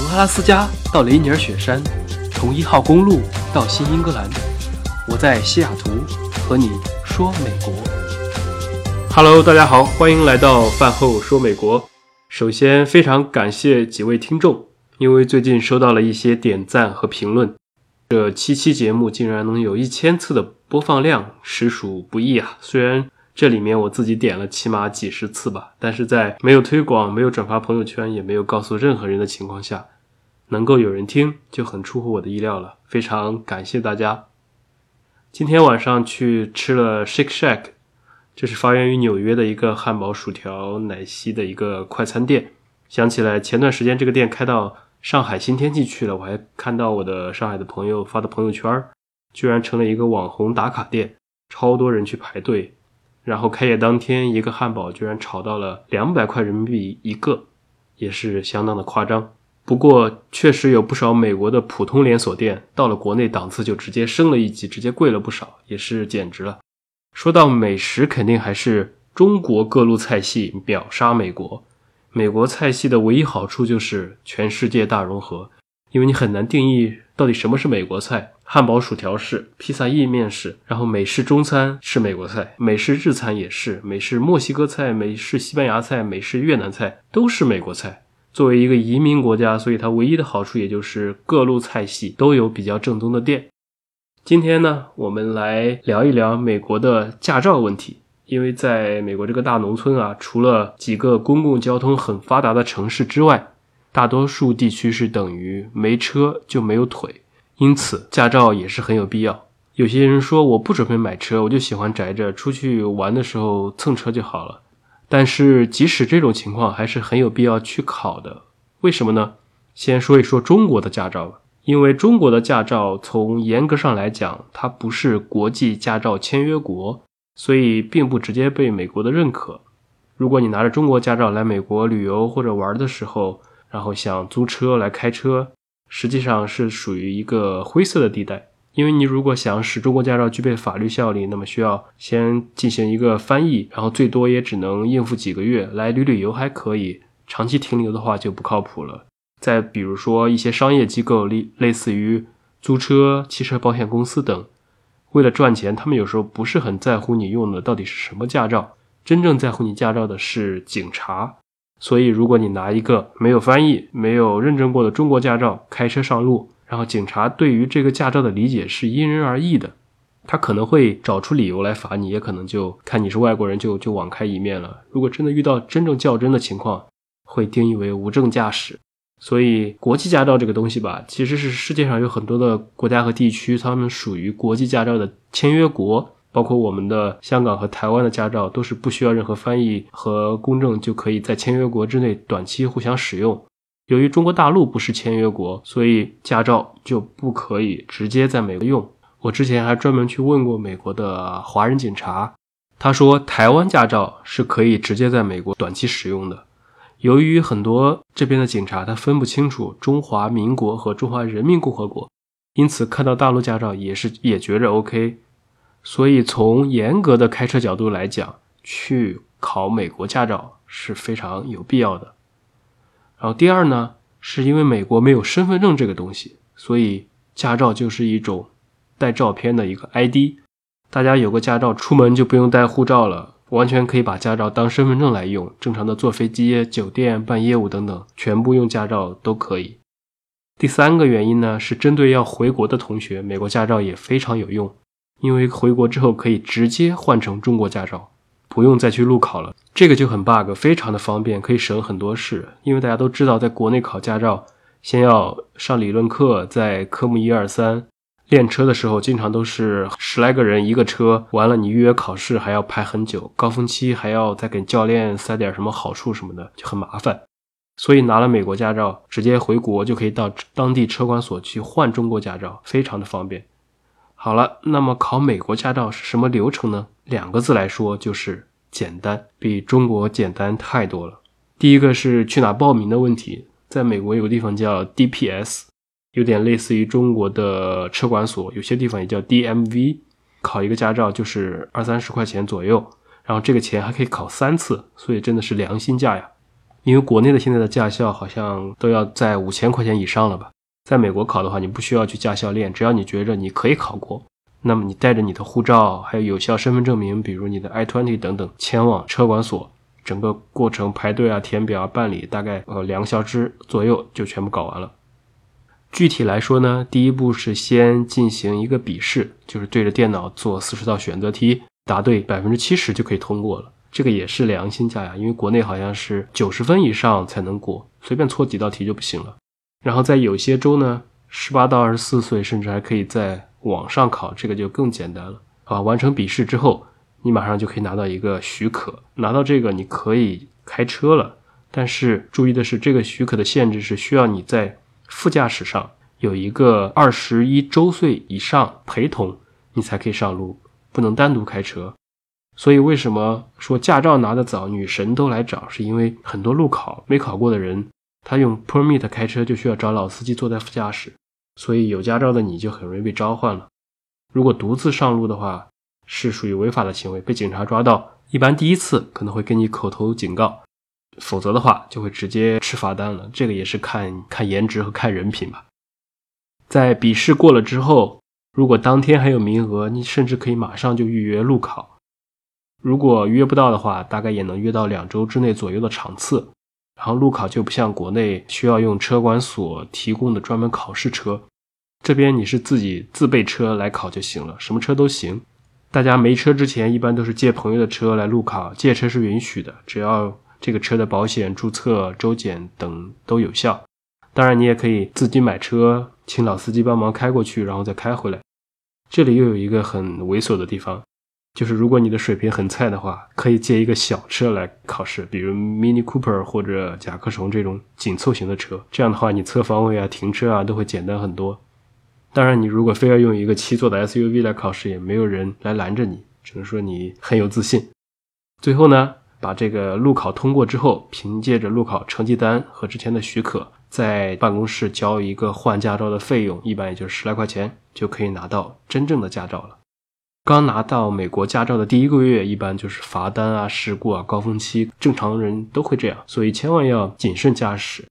从阿拉斯加到雷尼尔雪山，从一号公路到新英格兰，我在西雅图和你说美国。Hello，大家好，欢迎来到饭后说美国。首先，非常感谢几位听众，因为最近收到了一些点赞和评论，这七期节目竟然能有一千次的播放量，实属不易啊！虽然这里面我自己点了起码几十次吧，但是在没有推广、没有转发朋友圈、也没有告诉任何人的情况下，能够有人听就很出乎我的意料了，非常感谢大家。今天晚上去吃了 Shake Shack，这是发源于纽约的一个汉堡、薯条、奶昔的一个快餐店。想起来前段时间这个店开到上海新天地去了，我还看到我的上海的朋友发的朋友圈，居然成了一个网红打卡店，超多人去排队。然后开业当天，一个汉堡居然炒到了两百块人民币一个，也是相当的夸张。不过，确实有不少美国的普通连锁店到了国内档次就直接升了一级，直接贵了不少，也是简直了。说到美食，肯定还是中国各路菜系秒杀美国。美国菜系的唯一好处就是全世界大融合，因为你很难定义到底什么是美国菜。汉堡、薯条是，披萨、意面是，然后美式中餐是美国菜，美式日餐也是，美式墨西哥菜、美式西班牙菜、美式越南菜都是美国菜。作为一个移民国家，所以它唯一的好处也就是各路菜系都有比较正宗的店。今天呢，我们来聊一聊美国的驾照问题，因为在美国这个大农村啊，除了几个公共交通很发达的城市之外，大多数地区是等于没车就没有腿。因此，驾照也是很有必要。有些人说我不准备买车，我就喜欢宅着，出去玩的时候蹭车就好了。但是，即使这种情况，还是很有必要去考的。为什么呢？先说一说中国的驾照吧。因为中国的驾照从严格上来讲，它不是国际驾照签约国，所以并不直接被美国的认可。如果你拿着中国驾照来美国旅游或者玩的时候，然后想租车来开车。实际上是属于一个灰色的地带，因为你如果想使中国驾照具备法律效力，那么需要先进行一个翻译，然后最多也只能应付几个月，来旅旅游还可以，长期停留的话就不靠谱了。再比如说一些商业机构，类类似于租车、汽车保险公司等，为了赚钱，他们有时候不是很在乎你用的到底是什么驾照，真正在乎你驾照的是警察。所以，如果你拿一个没有翻译、没有认证过的中国驾照开车上路，然后警察对于这个驾照的理解是因人而异的，他可能会找出理由来罚你，也可能就看你是外国人就就网开一面了。如果真的遇到真正较真的情况，会定义为无证驾驶。所以，国际驾照这个东西吧，其实是世界上有很多的国家和地区，他们属于国际驾照的签约国。包括我们的香港和台湾的驾照都是不需要任何翻译和公证就可以在签约国之内短期互相使用。由于中国大陆不是签约国，所以驾照就不可以直接在美国用。我之前还专门去问过美国的华人警察，他说台湾驾照是可以直接在美国短期使用的。由于很多这边的警察他分不清楚中华民国和中华人民共和国，因此看到大陆驾照也是也觉着 OK。所以，从严格的开车角度来讲，去考美国驾照是非常有必要的。然后，第二呢，是因为美国没有身份证这个东西，所以驾照就是一种带照片的一个 ID。大家有个驾照，出门就不用带护照了，完全可以把驾照当身份证来用。正常的坐飞机、酒店办业务等等，全部用驾照都可以。第三个原因呢，是针对要回国的同学，美国驾照也非常有用。因为回国之后可以直接换成中国驾照，不用再去路考了，这个就很 bug，非常的方便，可以省很多事。因为大家都知道，在国内考驾照，先要上理论课，在科目一二三练车的时候，经常都是十来个人一个车，完了你预约考试还要排很久，高峰期还要再给教练塞点什么好处什么的，就很麻烦。所以拿了美国驾照，直接回国就可以到当地车管所去换中国驾照，非常的方便。好了，那么考美国驾照是什么流程呢？两个字来说就是简单，比中国简单太多了。第一个是去哪报名的问题，在美国有个地方叫 DPS，有点类似于中国的车管所，有些地方也叫 DMV。考一个驾照就是二三十块钱左右，然后这个钱还可以考三次，所以真的是良心价呀。因为国内的现在的驾校好像都要在五千块钱以上了吧？在美国考的话，你不需要去驾校练，只要你觉着你可以考过，那么你带着你的护照还有有效身份证明，比如你的 I-20 等等，前往车管所，整个过程排队啊、填表啊、办理，大概呃两个小时左右就全部搞完了。具体来说呢，第一步是先进行一个笔试，就是对着电脑做四十道选择题，答对百分之七十就可以通过了。这个也是良心价呀，因为国内好像是九十分以上才能过，随便错几道题就不行了。然后在有些州呢，十八到二十四岁甚至还可以在网上考，这个就更简单了啊。完成笔试之后，你马上就可以拿到一个许可，拿到这个你可以开车了。但是注意的是，这个许可的限制是需要你在副驾驶上有一个二十一周岁以上陪同，你才可以上路，不能单独开车。所以，为什么说驾照拿得早，女神都来找？是因为很多路考没考过的人，他用 permit 开车就需要找老司机坐在副驾驶，所以有驾照的你就很容易被召唤了。如果独自上路的话，是属于违法的行为，被警察抓到，一般第一次可能会给你口头警告，否则的话就会直接吃罚单了。这个也是看看颜值和看人品吧。在笔试过了之后，如果当天还有名额，你甚至可以马上就预约路考。如果约不到的话，大概也能约到两周之内左右的场次。然后路考就不像国内需要用车管所提供的专门考试车，这边你是自己自备车来考就行了，什么车都行。大家没车之前一般都是借朋友的车来路考，借车是允许的，只要这个车的保险、注册、周检等都有效。当然，你也可以自己买车，请老司机帮忙开过去，然后再开回来。这里又有一个很猥琐的地方。就是如果你的水平很菜的话，可以借一个小车来考试，比如 Mini Cooper 或者甲壳虫这种紧凑型的车。这样的话，你侧方位啊、停车啊都会简单很多。当然，你如果非要用一个七座的 SUV 来考试，也没有人来拦着你，只能说你很有自信。最后呢，把这个路考通过之后，凭借着路考成绩单和之前的许可，在办公室交一个换驾照的费用，一般也就是十来块钱，就可以拿到真正的驾照了。刚拿到美国驾照的第一个月，一般就是罚单啊、事故啊、高峰期，正常人都会这样，所以千万要谨慎驾驶。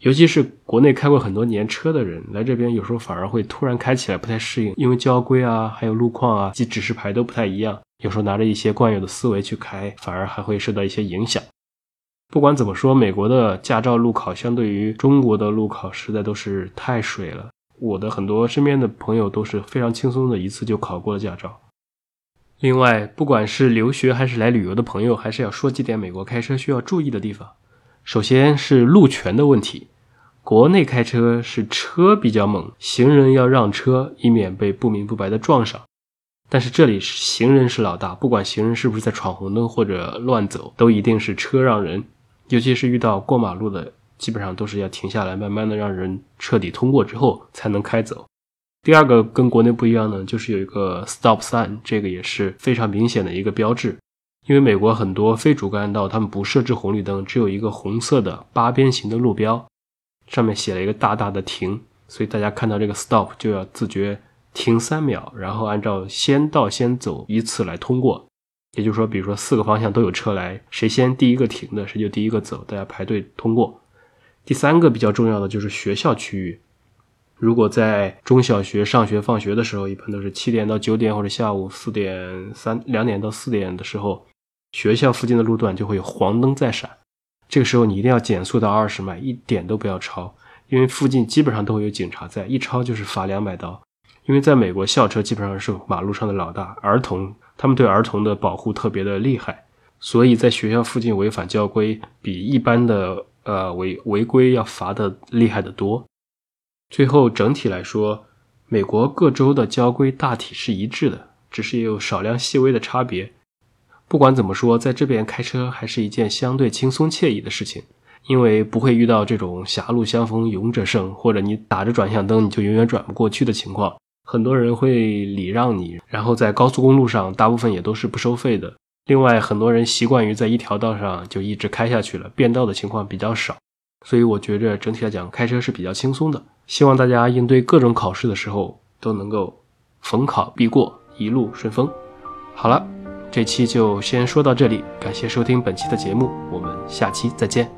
尤其是国内开过很多年车的人，来这边有时候反而会突然开起来不太适应，因为交规啊、还有路况啊及指示牌都不太一样，有时候拿着一些惯有的思维去开，反而还会受到一些影响。不管怎么说，美国的驾照路考相对于中国的路考实在都是太水了。我的很多身边的朋友都是非常轻松的一次就考过了驾照。另外，不管是留学还是来旅游的朋友，还是要说几点美国开车需要注意的地方。首先是路权的问题，国内开车是车比较猛，行人要让车，以免被不明不白的撞上。但是这里行人是老大，不管行人是不是在闯红灯或者乱走，都一定是车让人，尤其是遇到过马路的。基本上都是要停下来，慢慢的让人彻底通过之后才能开走。第二个跟国内不一样呢，就是有一个 stop sign，这个也是非常明显的一个标志。因为美国很多非主干道他们不设置红绿灯，只有一个红色的八边形的路标，上面写了一个大大的停，所以大家看到这个 stop 就要自觉停三秒，然后按照先到先走依次来通过。也就是说，比如说四个方向都有车来，谁先第一个停的，谁就第一个走，大家排队通过。第三个比较重要的就是学校区域，如果在中小学上学放学的时候，一般都是七点到九点或者下午四点三两点到四点的时候，学校附近的路段就会有黄灯在闪，这个时候你一定要减速到二十迈，一点都不要超，因为附近基本上都会有警察在，一超就是罚两百刀。因为在美国，校车基本上是马路上的老大，儿童他们对儿童的保护特别的厉害，所以在学校附近违反交规比一般的。呃，违违规要罚的厉害的多。最后整体来说，美国各州的交规大体是一致的，只是也有少量细微的差别。不管怎么说，在这边开车还是一件相对轻松惬意的事情，因为不会遇到这种狭路相逢勇者胜，或者你打着转向灯你就永远转不过去的情况。很多人会礼让你，然后在高速公路上，大部分也都是不收费的。另外，很多人习惯于在一条道上就一直开下去了，变道的情况比较少，所以我觉着整体来讲开车是比较轻松的。希望大家应对各种考试的时候都能够逢考必过，一路顺风。好了，这期就先说到这里，感谢收听本期的节目，我们下期再见。